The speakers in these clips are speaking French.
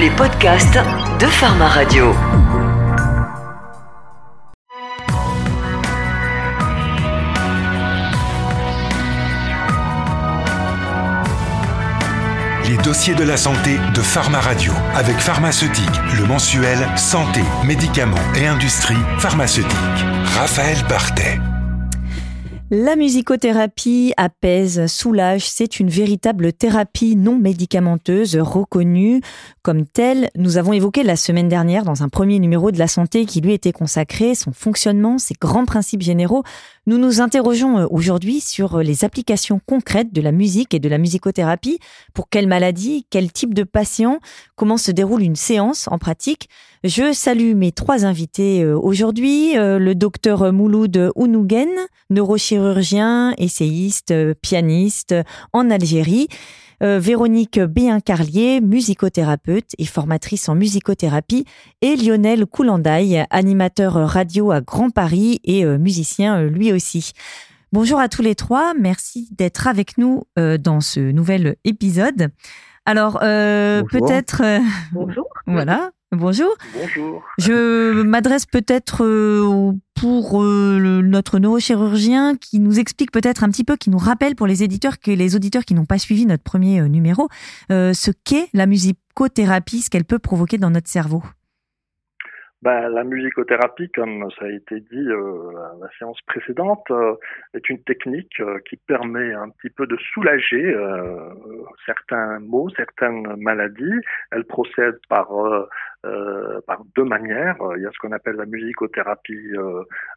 les podcasts de Pharma Radio. Les dossiers de la santé de Pharma Radio avec Pharmaceutique, le mensuel Santé, médicaments et industrie pharmaceutique. Raphaël Bartet. La musicothérapie apaise, soulage, c'est une véritable thérapie non médicamenteuse reconnue comme telle. Nous avons évoqué la semaine dernière dans un premier numéro de la santé qui lui était consacré, son fonctionnement, ses grands principes généraux. Nous nous interrogeons euh, aujourd'hui sur euh, les applications concrètes de la musique et de la musicothérapie. Pour quelle maladie, quel type de patient, comment se déroule une séance en pratique? Je salue mes trois invités euh, aujourd'hui. Le docteur Mouloud Ounougen, neurochirurgien, essayiste, pianiste en Algérie. Euh, Véronique Béin-Carlier, musicothérapeute et formatrice en musicothérapie, et Lionel Coulandaille, animateur radio à Grand Paris et euh, musicien euh, lui aussi. Bonjour à tous les trois, merci d'être avec nous dans ce nouvel épisode. Alors, peut-être... Bonjour. Voilà. Bonjour. Bonjour. Je m'adresse peut-être euh, pour euh, notre neurochirurgien qui nous explique peut-être un petit peu, qui nous rappelle pour les éditeurs que les auditeurs qui n'ont pas suivi notre premier euh, numéro, ce qu'est la musicothérapie, ce qu'elle peut provoquer dans notre cerveau. Bah, la musicothérapie, comme ça a été dit euh, la, séance précédente, est une technique qui permet un petit peu de soulager certains maux, certaines maladies. Elle procède par euh, par deux manières. Il y a ce qu'on appelle la musicothérapie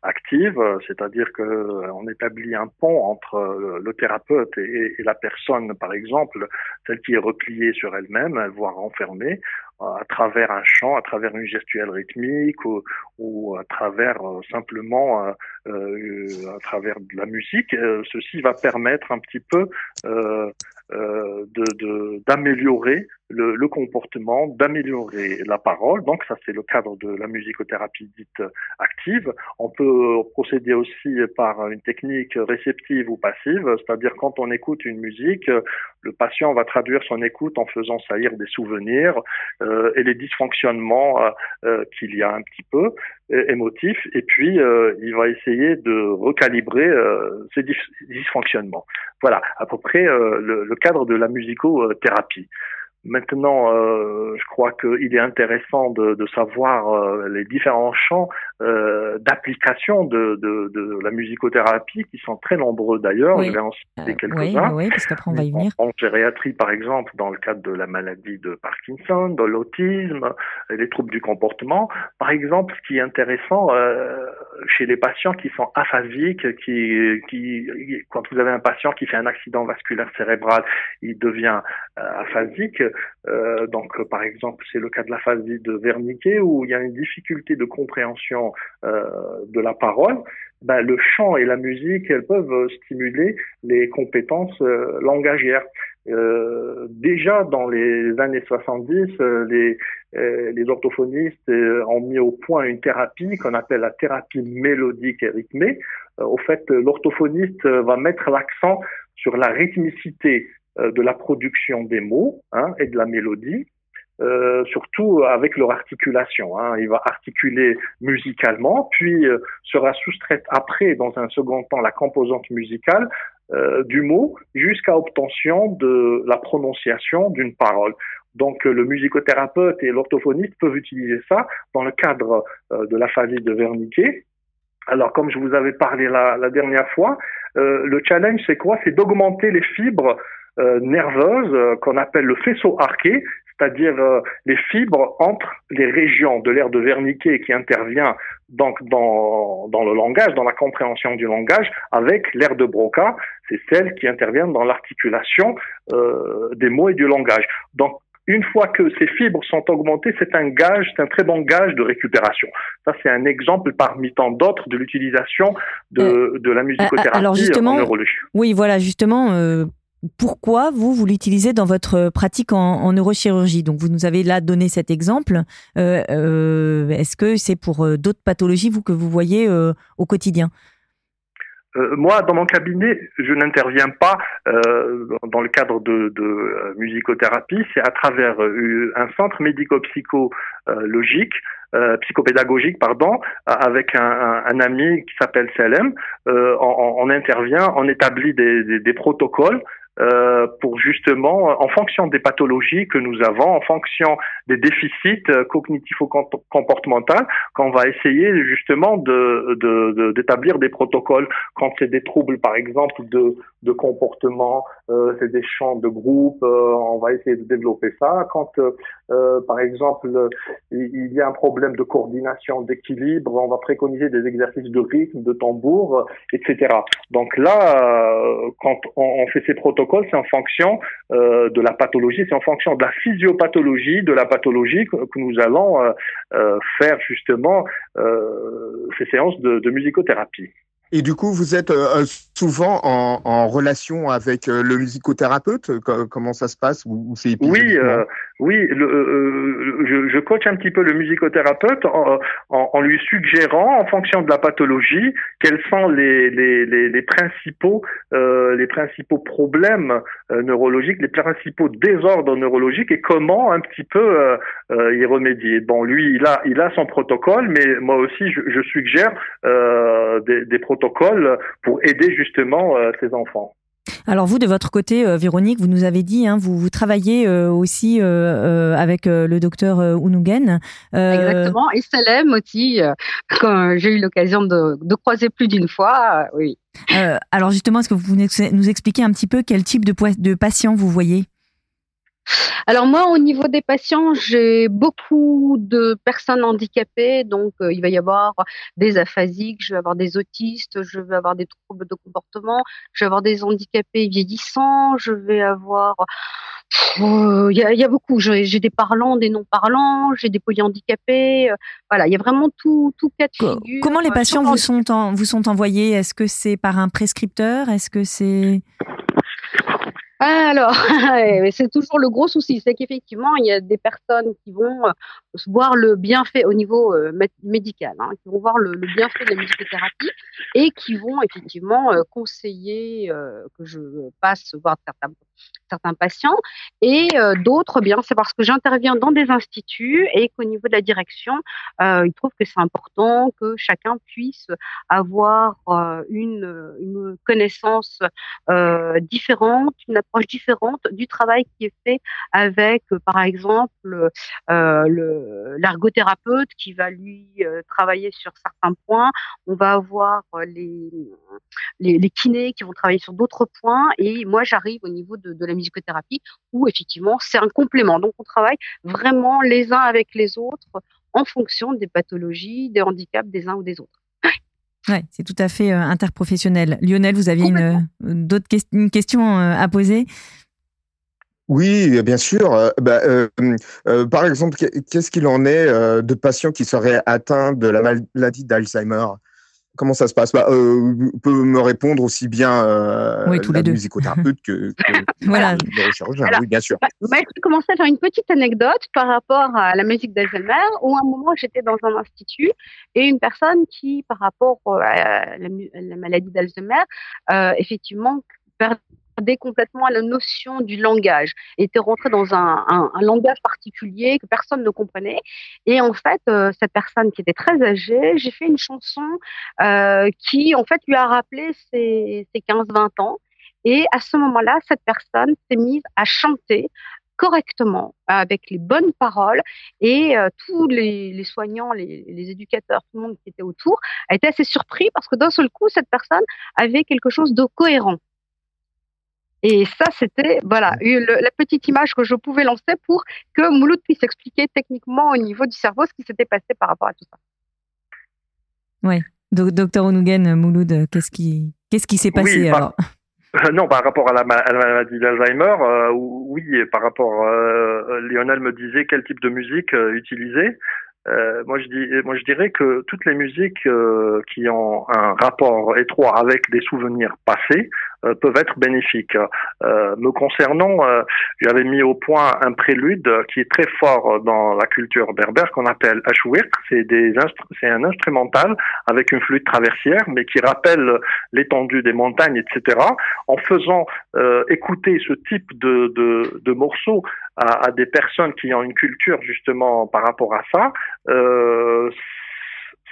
active, c'est-à-dire que on établit un pont entre le thérapeute et, et, la personne, par exemple, celle qui est repliée sur elle-même, voire enfermée à travers un chant, à travers une gestuelle rythmique ou, ou à travers euh, simplement euh, euh, à travers de la musique. ceci va permettre un petit peu d'améliorer de, le, le comportement, d'améliorer la parole. Donc ça, c'est le cadre de la musicothérapie dite active. On peut procéder aussi par une technique réceptive ou passive, c'est-à-dire quand on écoute une musique, le patient va traduire son écoute en faisant saillir des souvenirs euh, et les dysfonctionnements euh, euh qu'il y a un petit peu émotifs, et puis euh, il va essayer de recalibrer euh, ces dysfonctionnements. Voilà, à peu près le, le cadre de la musicothérapie. Maintenant, euh, je crois qu'il est intéressant de, de savoir euh, les différents champs euh, d'application de, de, de, la musicothérapie, qui sont très nombreux d'ailleurs. Je vais en citer euh, quelques-uns. Oui, oui, parce qu'après on va y venir. En, en, gériatrie, par exemple, dans le cadre de la maladie de Parkinson, de l'autisme, les troubles du comportement. Par exemple, ce qui est intéressant euh, chez les patients qui sont aphasiques, qui, qui, quand vous avez un patient qui fait un accident vasculaire cérébral, il devient aphasique euh, donc, par exemple, c'est le cas de la phase de Wernicke où il y a une difficulté de compréhension euh, de la parole. Ben, le chant et la musique, elles peuvent stimuler les compétences euh, langagières. Euh, déjà dans les années 70, euh, les, orthophonistes ont mis au point une thérapie qu'on appelle la thérapie mélodique et rythmée. au fait, l'orthophoniste va mettre l'accent sur la rythmicité de la production des mots hein, et de la mélodie, euh, surtout avec leur articulation. Hein. Il va articuler musicalement, puis euh, sera soustraite après, dans un second temps, la composante musicale euh, du mot jusqu'à obtention de la prononciation d'une parole. Donc le musicothérapeute et l'orthophoniste peuvent utiliser ça dans le cadre euh, de la phase de Wernicke. Alors comme je vous avais parlé la, la dernière fois, le challenge c'est quoi? C'est d'augmenter les fibres euh, nerveuse euh, qu'on appelle le faisceau arqué, c'est-à-dire euh, les fibres entre les régions de l'air de Wernicke qui intervient donc dans, dans le langage, dans la compréhension du langage, avec l'air de Broca, c'est celles qui interviennent dans l'articulation euh, des mots et du langage. Donc une fois que ces fibres sont augmentées, c'est un gage, c'est un très bon gage de récupération. Ça, c'est un exemple parmi tant d'autres de l'utilisation de, de la musicothérapie alors justement, en neurologie. Oui, voilà, justement, euh, pourquoi vous, vous l'utilisez dans votre pratique en, neurochirurgie? Donc, vous nous avez là donné cet exemple. Euh, euh, est-ce que c'est pour euh, d'autres pathologies, vous, que vous voyez au quotidien? Moi, dans mon cabinet, je n'interviens pas dans le cadre de, musicothérapie. C'est à travers un centre médico-psychologique, psychopédagogique, pardon, avec un, ami qui s'appelle Selem. On, intervient, on établit des protocoles euh, pour justement, en fonction des pathologies que nous avons, en fonction des déficits euh, cognitivo-comportementaux, qu'on va essayer justement de d'établir des protocoles quand c'est des troubles, par exemple, de, de comportement, euh, c'est des champs de groupe, euh, on va essayer de développer ça. Quand, euh, par exemple, il y a un problème de coordination, d'équilibre, on va préconiser des exercices de rythme, de tambour, etc. Donc là, quand on, fait ces protocoles c'est en fonction euh, de la pathologie, c'est en fonction de la physiopathologie, de la pathologie que, nous allons euh, euh, faire justement ces séances de musicothérapie. Et du coup, vous êtes euh, euh, souvent en, en, relation avec euh, le musicothérapeute? Comment ça se passe? Ou, c'est Oui, euh, oui. Le, je, je, coach un petit peu le musicothérapeute en, en, en, lui suggérant, en fonction de la pathologie, quels sont les, les, les, les principaux les principaux problèmes neurologiques, les principaux désordres neurologiques et comment un petit peu y remédier. Bon, lui, il a il a son protocole, mais moi aussi, je, je suggère des, des protocoles pour aider justement euh, ces enfants. Alors vous, de votre côté, euh, Véronique, vous nous avez dit, hein, vous, vous travaillez euh, aussi avec le docteur Ounugen. Exactement, et Salem aussi, quand j'ai eu l'occasion de, croiser plus d'une fois, oui. alors justement, est-ce que vous pouvez nous expliquer un petit peu quel type de, de patient vous voyez? Alors moi, au niveau des patients, j'ai beaucoup de personnes handicapées, donc euh, il va y avoir des aphasiques, je vais avoir des autistes, je vais avoir des troubles de comportement, je vais avoir des handicapés vieillissants, je vais avoir il y, a, y, a, beaucoup. J'ai des parlants, des non-parlants, j'ai des polyhandicapés. Euh, voilà, il y a vraiment tout, tout cas de figure. Comment les patients vous sont, vous sont envoyés? Est-ce que c'est par un prescripteur? Est-ce que c'est alors, c'est toujours le gros souci, c'est qu'effectivement, il y a des personnes qui vont euh, voir le bienfait au niveau euh, médical, hein, qui vont voir le, bienfait de la musicothérapie et qui vont effectivement euh, conseiller que je passe voir certains, certains patients. Et d'autres, bien, c'est parce que j'interviens dans des instituts et qu'au niveau de la direction, ils trouvent que c'est important que chacun puisse avoir une, une connaissance différente, une approche différente du travail qui est fait avec, euh, par exemple, euh, l'ergothérapeute qui va lui euh, travailler sur certains points. On va avoir les, les, kinés qui vont travailler sur d'autres points. Et moi, j'arrive au niveau de, de la musicothérapie où effectivement, c'est un complément. Donc, on travaille vraiment les uns avec les autres en fonction des pathologies, des handicaps des uns ou des autres. Ouais, c'est tout à fait euh, interprofessionnel. Lionel, vous aviez une, d'autres une question euh, à poser? Oui, bien sûr. Euh, bah, par exemple, qu'est-ce qu'il en est de patients qui seraient atteints de la maladie d'Alzheimer? Comment ça se passe? Bah, euh, peut me répondre aussi bien euh, oui, tous la les deux. musicothérapeute que, que voilà. le chirurgien. oui, bien sûr. Bah, bah, je vais commencer à faire une petite anecdote par rapport à la musique d'Alzheimer, où à un moment j'étais dans un institut et une personne qui, par rapport à la, la maladie d'Alzheimer, euh, effectivement perdait complètement la notion du langage, était rentré dans un, un, langage particulier que personne ne comprenait. Et en fait, euh, cette personne qui était très âgée, j'ai fait une chanson euh, qui en fait lui a rappelé ses, ses 15-20 ans. Et à ce moment-là, cette personne s'est mise à chanter correctement, avec les bonnes paroles, et euh, tous les, les soignants, les, les, éducateurs, tout le monde qui était autour, a été assez surpris parce que d'un seul coup, cette personne avait quelque chose de cohérent. Et ça, c'était voilà la petite image que je pouvais lancer pour que Mouloud puisse expliquer techniquement au niveau du cerveau ce qui s'était passé par rapport à tout ça. Oui, docteur Onougen, Mouloud, qu'est-ce qui qu'est-ce qui s'est passé alors? Non, par rapport à la, maladie d'Alzheimer, euh, oui, par rapport, euh, Lionel me disait quel type de musique euh, utiliser. Euh, moi, je dis, moi, je dirais que toutes les musiques euh, qui ont un rapport étroit avec des souvenirs passés, peuvent être bénéfiques. me concernant, j'avais mis au point un prélude qui est très fort dans la culture berbère qu'on appelle ashwirk. C'est des un instrumental avec une flûte traversière, mais qui rappelle l'étendue des montagnes, etc. En faisant écouter ce type de, de, de morceaux à, à, des personnes qui ont une culture justement par rapport à ça, euh,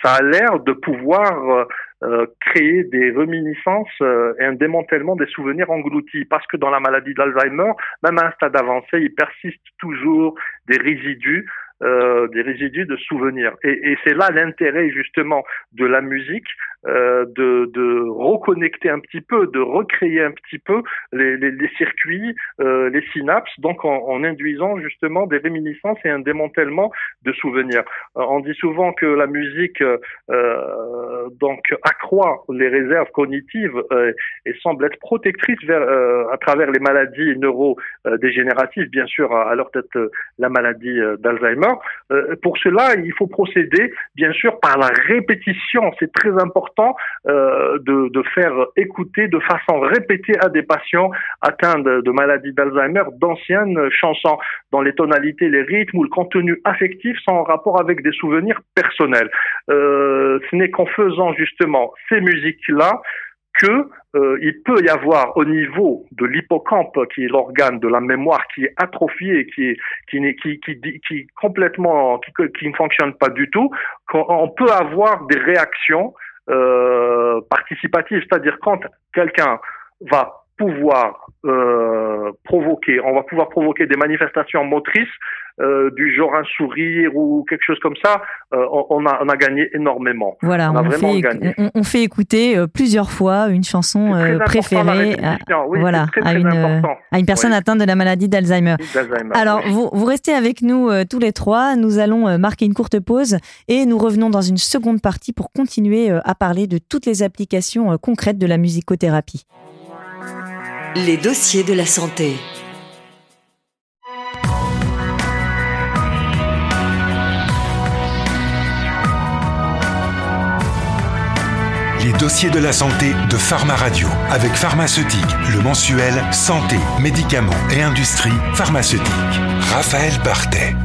ça a l'air de pouvoir euh, créer des reminiscences euh, et un démantèlement des souvenirs engloutis. Parce que dans la maladie d'Alzheimer, même à un stade avancé, il persiste toujours des résidus euh, des résidus de souvenirs. Et, et c'est là l'intérêt justement de la musique, euh, de, de, reconnecter un petit peu, de recréer un petit peu les, les, les circuits, euh, les synapses, donc en, en, induisant justement des réminiscences et un démantèlement de souvenirs. Euh, on dit souvent que la musique euh, donc accroît les réserves cognitives et semble être protectrice vers, à travers les maladies neurodégénératives, bien sûr leur tête la maladie d'Alzheimer euh, pour cela, il faut procéder, bien sûr, par la répétition. C'est très important euh, de, faire écouter de façon répétée à des patients atteints de, maladie d'Alzheimer d'anciennes chansons dont les tonalités, les rythmes ou le contenu affectif sont en rapport avec des souvenirs personnels. Euh, ce n'est qu'en faisant justement ces musiques-là que euh, il peut y avoir au niveau de l'hippocampe, qui est l'organe de la mémoire, qui est atrophié, qui est qui qui complètement qui ne fonctionne pas du tout, qu'on peut avoir des réactions euh, participatives, c'est-à-dire quand quelqu'un va pouvoir euh, provoquer, on va pouvoir provoquer des manifestations motrices euh, du genre un sourire ou quelque chose comme ça, euh, on, a, on a gagné énormément. Voilà, on, fait, On, fait écouter plusieurs fois une chanson préférée à, voilà, à, une, à une personne atteinte de la maladie d'Alzheimer. Alors, vous, vous restez avec nous tous les trois. Nous allons marquer une courte pause et nous revenons dans une seconde partie pour continuer à parler de toutes les applications concrètes de la musicothérapie. Les dossiers de la santé. Les dossiers de la santé de Pharma Radio avec Pharmaceutique, le mensuel Santé, médicaments et industrie pharmaceutique. Raphaël Bartet.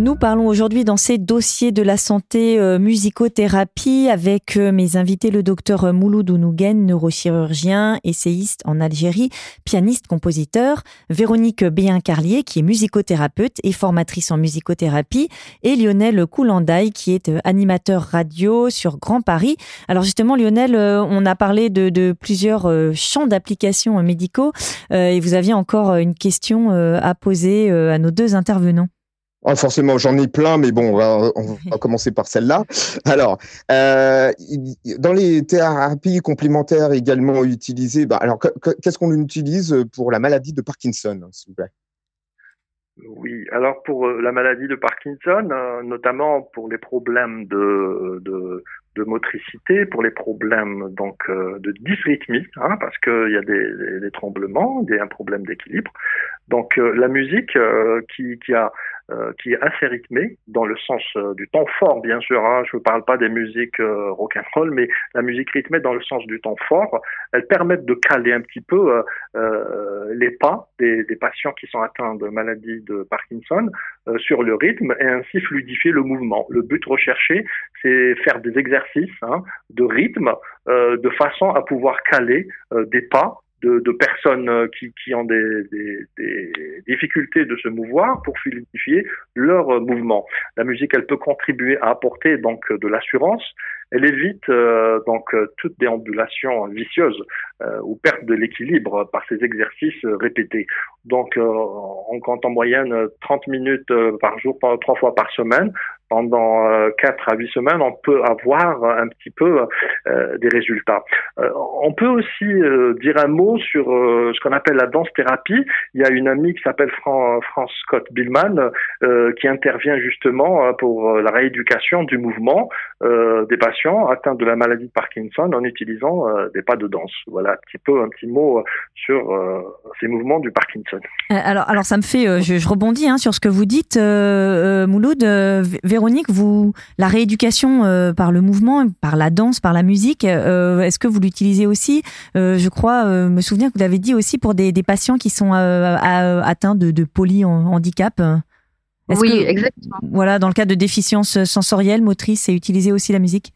Nous parlons aujourd'hui dans ces dossiers de la santé euh, musicothérapie avec euh, mes invités le docteur euh, Mouloud Ounougen, neurochirurgien, essayiste en Algérie, pianiste, compositeur, Véronique Béin-Carlier qui est musicothérapeute et formatrice en musicothérapie et Lionel Coulandaï qui est animateur radio sur Grand Paris. Alors justement Lionel, on a parlé de, de plusieurs champs d'applications médicaux et vous aviez encore une question à poser à nos deux intervenants. Ah, forcément, j'en ai plein, mais bon, on va, on va commencer par celle-là. Alors, euh, dans les thérapies complémentaires également utilisées, bah, alors qu'est-ce qu'on utilise pour la maladie de Parkinson, s'il vous plaît? Oui, alors pour euh, la maladie de Parkinson, euh, notamment pour les problèmes de, de, de motricité, pour les problèmes donc de dysrythmie, hein, parce qu'il y a des, des, des tremblements, des, un problème d'équilibre. Donc la musique qui, qui a euh, qui est assez rythmée dans le sens euh, du temps fort, bien sûr. Hein. Je ne parle pas des musiques euh, rock and roll, mais la musique rythmée dans le sens du temps fort. Elles permettent de caler un petit peu euh, les pas des, des, patients qui sont atteints de maladie de Parkinson sur le rythme et ainsi fluidifier le mouvement. Le but recherché, c'est faire des exercices hein, de rythme de façon à pouvoir caler des pas de, de personnes euh, qui, qui ont des, des, des, difficultés de se mouvoir pour fluidifier leur euh, mouvement. La musique, elle peut contribuer à apporter donc de l'assurance. Elle évite euh, donc toute déambulation vicieuse euh, ou perte de l'équilibre par ces exercices répétés. Donc, on compte en moyenne 30 minutes par jour, trois fois par semaine pendant euh, 4 à 8 semaines, on peut avoir un petit peu euh, des résultats. Euh, on peut aussi euh, dire un mot sur ce qu'on appelle la danse-thérapie. Il y a une amie qui s'appelle Fran Scott Billman qui intervient justement pour la rééducation du mouvement des patients atteints de la maladie de Parkinson en utilisant des pas de danse. Voilà un petit peu un petit mot sur ces mouvements du Parkinson. Alors, alors ça me fait, je, je rebondis hein, sur ce que vous dites, Mouloud. Véronique, vous, la rééducation par le mouvement, par la danse, par la musique, est-ce que vous l'utilisez aussi? Je crois me souvenir que vous l'avez dit aussi pour des, patients qui sont atteints de, de polyhandicap. Oui, exactement. Voilà, dans le cas de déficience sensorielle, motrice, c'est utiliser aussi la musique?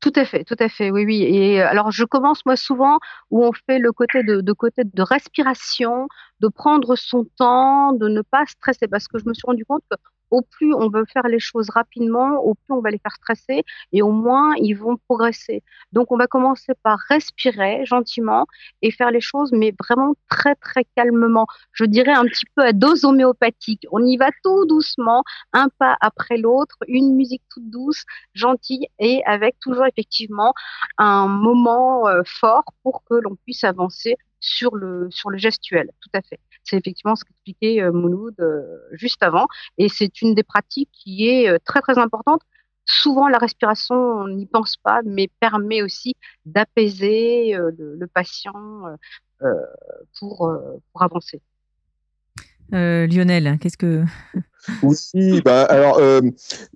Tout à fait, tout à fait, oui, oui. Et alors, je commence moi souvent où on fait le côté de, de côté de respiration, de prendre son temps, de ne pas stresser, parce que je me suis rendu compte que au plus on veut faire les choses rapidement, au plus on va les faire stresser et au moins ils vont progresser. Donc on va commencer par respirer gentiment et faire les choses, mais vraiment très très calmement. Je dirais un petit peu à dose homéopathique. On y va tout doucement, un pas après l'autre, une musique toute douce, gentille et avec toujours effectivement un moment euh, fort pour que l'on puisse avancer sur le sur le gestuel. Tout à fait. C'est effectivement ce qu'expliquait euh, Mouloud euh, juste avant. Et c'est une des pratiques qui est euh, très, très importante. Souvent, la respiration, on n'y pense pas, mais permet aussi d'apaiser le, patient pour, pour avancer. Lionel, qu'est-ce que oui, bah, alors, euh,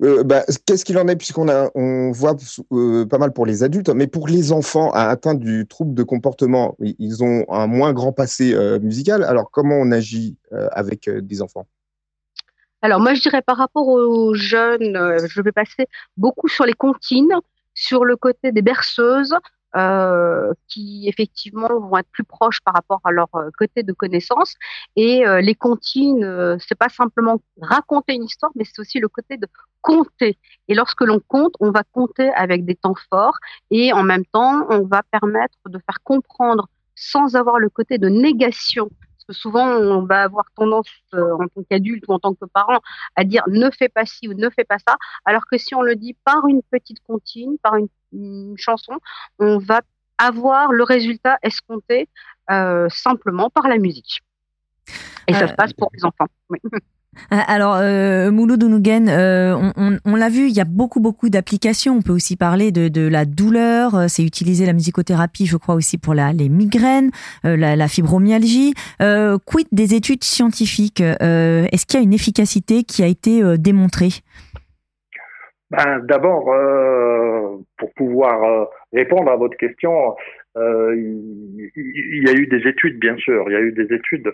euh, bah, qu'est-ce qu'il en est puisqu'on a, on voit euh, pas mal pour les adultes, mais pour les enfants atteints du trouble de comportement, ils ont un moins grand passé musical. Alors, comment on agit avec des enfants? Alors, moi, je dirais par rapport aux jeunes, je vais passer beaucoup sur les comptines, sur le côté des berceuses, euh, qui effectivement vont être plus proches par rapport à leur euh, côté de connaissances. Et euh, les comptines, euh, c'est pas simplement raconter une histoire, mais c'est aussi le côté de compter. Et lorsque l'on compte, on va compter avec des temps forts et en même temps, on va permettre de faire comprendre sans avoir le côté de négation que souvent, on va avoir tendance, en tant qu'adulte ou en tant que parent, à dire ne fais pas ci ou ne fais pas ça. Alors que si on le dit par une petite comptine, par une une chanson, on va avoir le résultat escompté euh, simplement par la musique. Et ça euh, se passe pour les enfants. Euh, alors, euh, Mouloud on, l'a vu, il y a beaucoup, beaucoup d'applications. On peut aussi parler de, la douleur. C'est utiliser la musicothérapie, je crois, aussi pour la, les migraines, la, fibromyalgie. quid des études scientifiques Est-ce qu'il y a une efficacité qui a été démontrée? Ben, D'abord, euh, pour pouvoir euh, répondre à votre question, euh, il, y a eu des études, bien sûr. Il y a eu des études,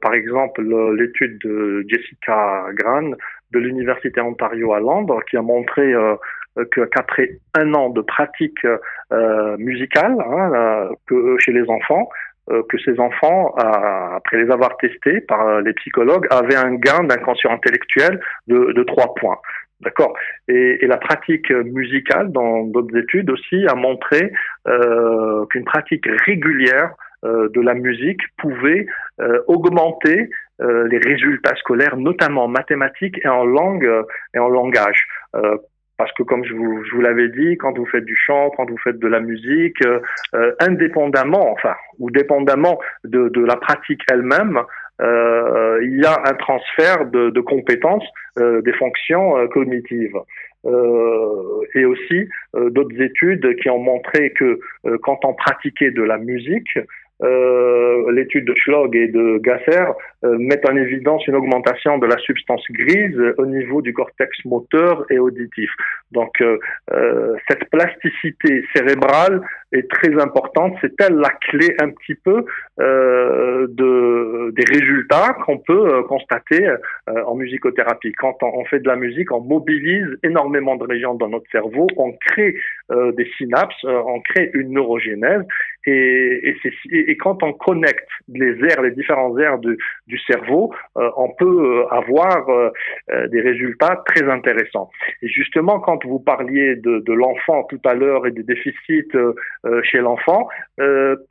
par exemple l'étude de Jessica Gran de l'Université Ontario à Londres, qui a montré qu'après un an de pratique musicale hein, chez les enfants, que ces enfants, après les avoir testés par les psychologues, avaient un gain d'inconscient intellectuel de, de 3 points. D'accord. Et, et, la pratique musicale, dans d'autres études aussi, a montré euh, qu'une pratique régulière euh, de la musique pouvait euh, augmenter euh, les résultats scolaires, notamment en mathématiques et en langue et en langage. parce que comme je vous, je vous l'avais dit, quand vous faites du chant, quand vous faites de la musique, indépendamment, enfin, ou dépendamment de, de la pratique elle-même, euh, il y a un transfert de, compétences euh, des fonctions euh, cognitives. Et aussi d'autres études qui ont montré que quand on pratiquait de la musique, euh, l'étude de Schlog et de Gasser euh, mettent en évidence une augmentation de la substance grise au niveau du cortex moteur et auditif. Donc euh, cette plasticité cérébrale est très importante. C'est elle la clé un petit peu de, des résultats qu'on peut constater en musicothérapie. Quand on, fait de la musique, on mobilise énormément de régions dans notre cerveau, on crée des synapses, on crée une neurogénèse et, et, et, quand on connecte les aires, les différents aires du, cerveau, euh, on peut euh, avoir euh, des résultats très intéressants. Et justement, quand vous parliez de, l'enfant tout à l'heure et des déficits chez l'enfant,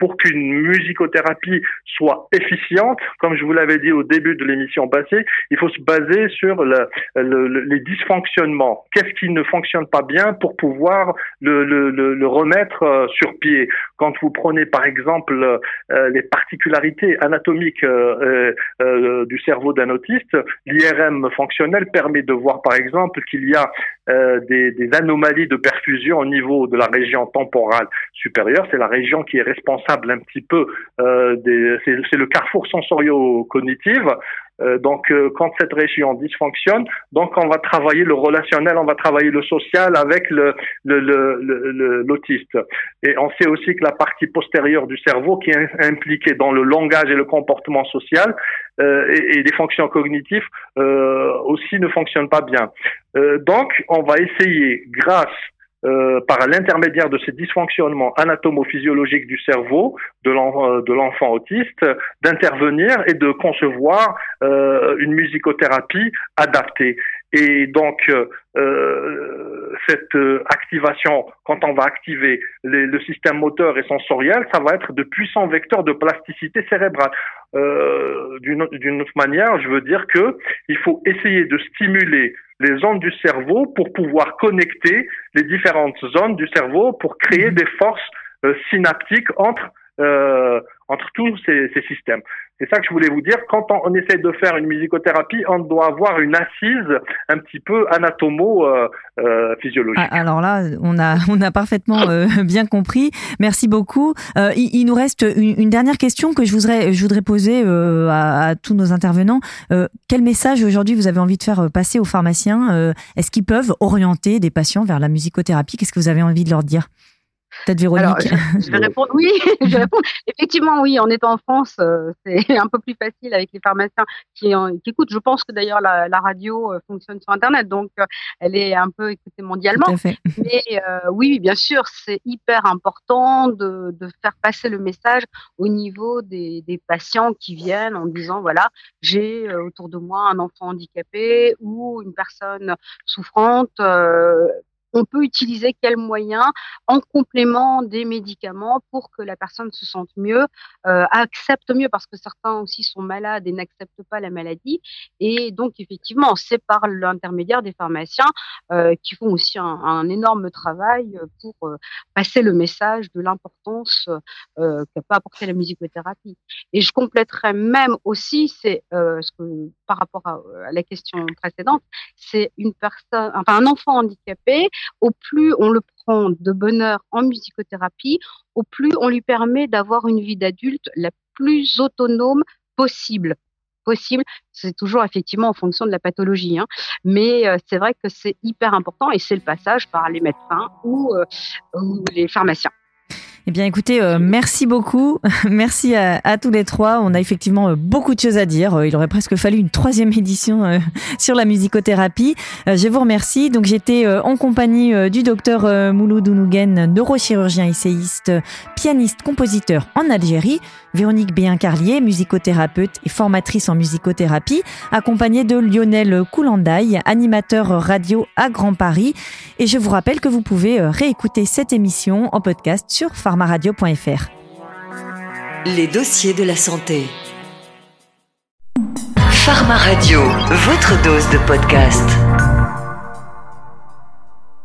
pour qu'une musicothérapie soit efficiente, comme je vous l'avais dit au début de l'émission passée, il faut se baser sur le, le, les dysfonctionnements. Qu'est-ce qui ne fonctionne pas bien pour pouvoir le, remettre sur pied? Quand vous prenez par exemple les particularités anatomiques euh, euh, du cerveau d'un autiste, l'IRM fonctionnel permet de voir par exemple qu'il y a des, des, anomalies de perfusion au niveau de la région temporale supérieure. C'est la région qui est responsable un petit peu des, c'est le carrefour sensorio-cognitif donc, quand cette région dysfonctionne, donc on va travailler le relationnel, on va travailler le social avec le l'autiste. Le, le, et on sait aussi que la partie postérieure du cerveau, qui est impliquée dans le langage et le comportement social euh, et, et, les fonctions cognitives, euh, aussi ne fonctionnent pas bien. Euh, donc, on va essayer, grâce euh, par l'intermédiaire de ces dysfonctionnements anatomo-physiologiques du cerveau de l'enfant autiste, d'intervenir et de concevoir euh, une musicothérapie adaptée. Et donc, euh, cette activation, quand on va activer le système moteur et sensoriel, ça va être de puissants vecteurs de plasticité cérébrale. Euh, D'une autre manière, je veux dire que il faut essayer de stimuler les zones du cerveau pour pouvoir connecter les différentes zones du cerveau pour créer mhm. des forces euh, synaptiques entre euh, entre tous ces, systèmes. C'est ça que je voulais vous dire. Quand on, essaie de faire une musicothérapie, on doit avoir une assise un petit peu anatomo-physiologique. Euh, ah, alors là, on a, parfaitement euh, bien compris. Merci beaucoup. Euh, il, nous reste une, dernière question que je voudrais, poser euh, à, tous nos intervenants. quel message aujourd'hui vous avez envie de faire passer aux pharmaciens Est-ce qu'ils peuvent orienter des patients vers la musicothérapie? Qu'est-ce que vous avez envie de leur dire? Peut-être Véronique. je, vais répondre oui. je Effectivement, oui. En étant en France, euh, c'est un peu plus facile avec les pharmaciens qui, qui écoutent. Je pense que d'ailleurs la, la, radio euh, fonctionne sur Internet, donc euh, elle est un peu écoutée mondialement. Mais euh, oui, bien sûr, c'est hyper important de, de, faire passer le message au niveau des, des patients qui viennent en disant voilà, j'ai autour de moi un enfant handicapé ou une personne souffrante on peut utiliser quels moyens en complément des médicaments pour que la personne se sente mieux, euh, accepte mieux, parce que certains aussi sont malades et n'acceptent pas la maladie. Et donc, effectivement, c'est par l'intermédiaire des pharmaciens euh, qui font aussi un, énorme travail pour euh, passer le message de l'importance qu'a pas apporté la musicothérapie. Et je compléterais même aussi, c'est ce que par rapport à, à la question précédente, c'est une personne, enfin un enfant handicapé au plus on le prend de bonheur en musicothérapie, au plus on lui permet d'avoir une vie d'adulte la plus autonome possible possible. C'est toujours effectivement en fonction de la pathologie, hein. mais euh, c'est vrai que c'est hyper important et c'est le passage par les médecins ou, euh, ou les pharmaciens. Eh bien, écoutez, euh, merci beaucoup. merci à, tous les trois. On a effectivement euh, beaucoup de choses à dire. Euh, il aurait presque fallu une troisième édition sur la musicothérapie. je vous remercie. Donc, j'étais en compagnie du docteur Mouloud Ounougen, neurochirurgien essayiste, pianiste, compositeur en Algérie. Véronique Béin-Carlier, musicothérapeute et formatrice en musicothérapie, accompagnée de Lionel Coulandaille, animateur radio à Grand Paris. Et je vous rappelle que vous pouvez réécouter cette émission en podcast sur pharmaradio.fr. Les dossiers de la santé. Pharma Radio, votre dose de podcast.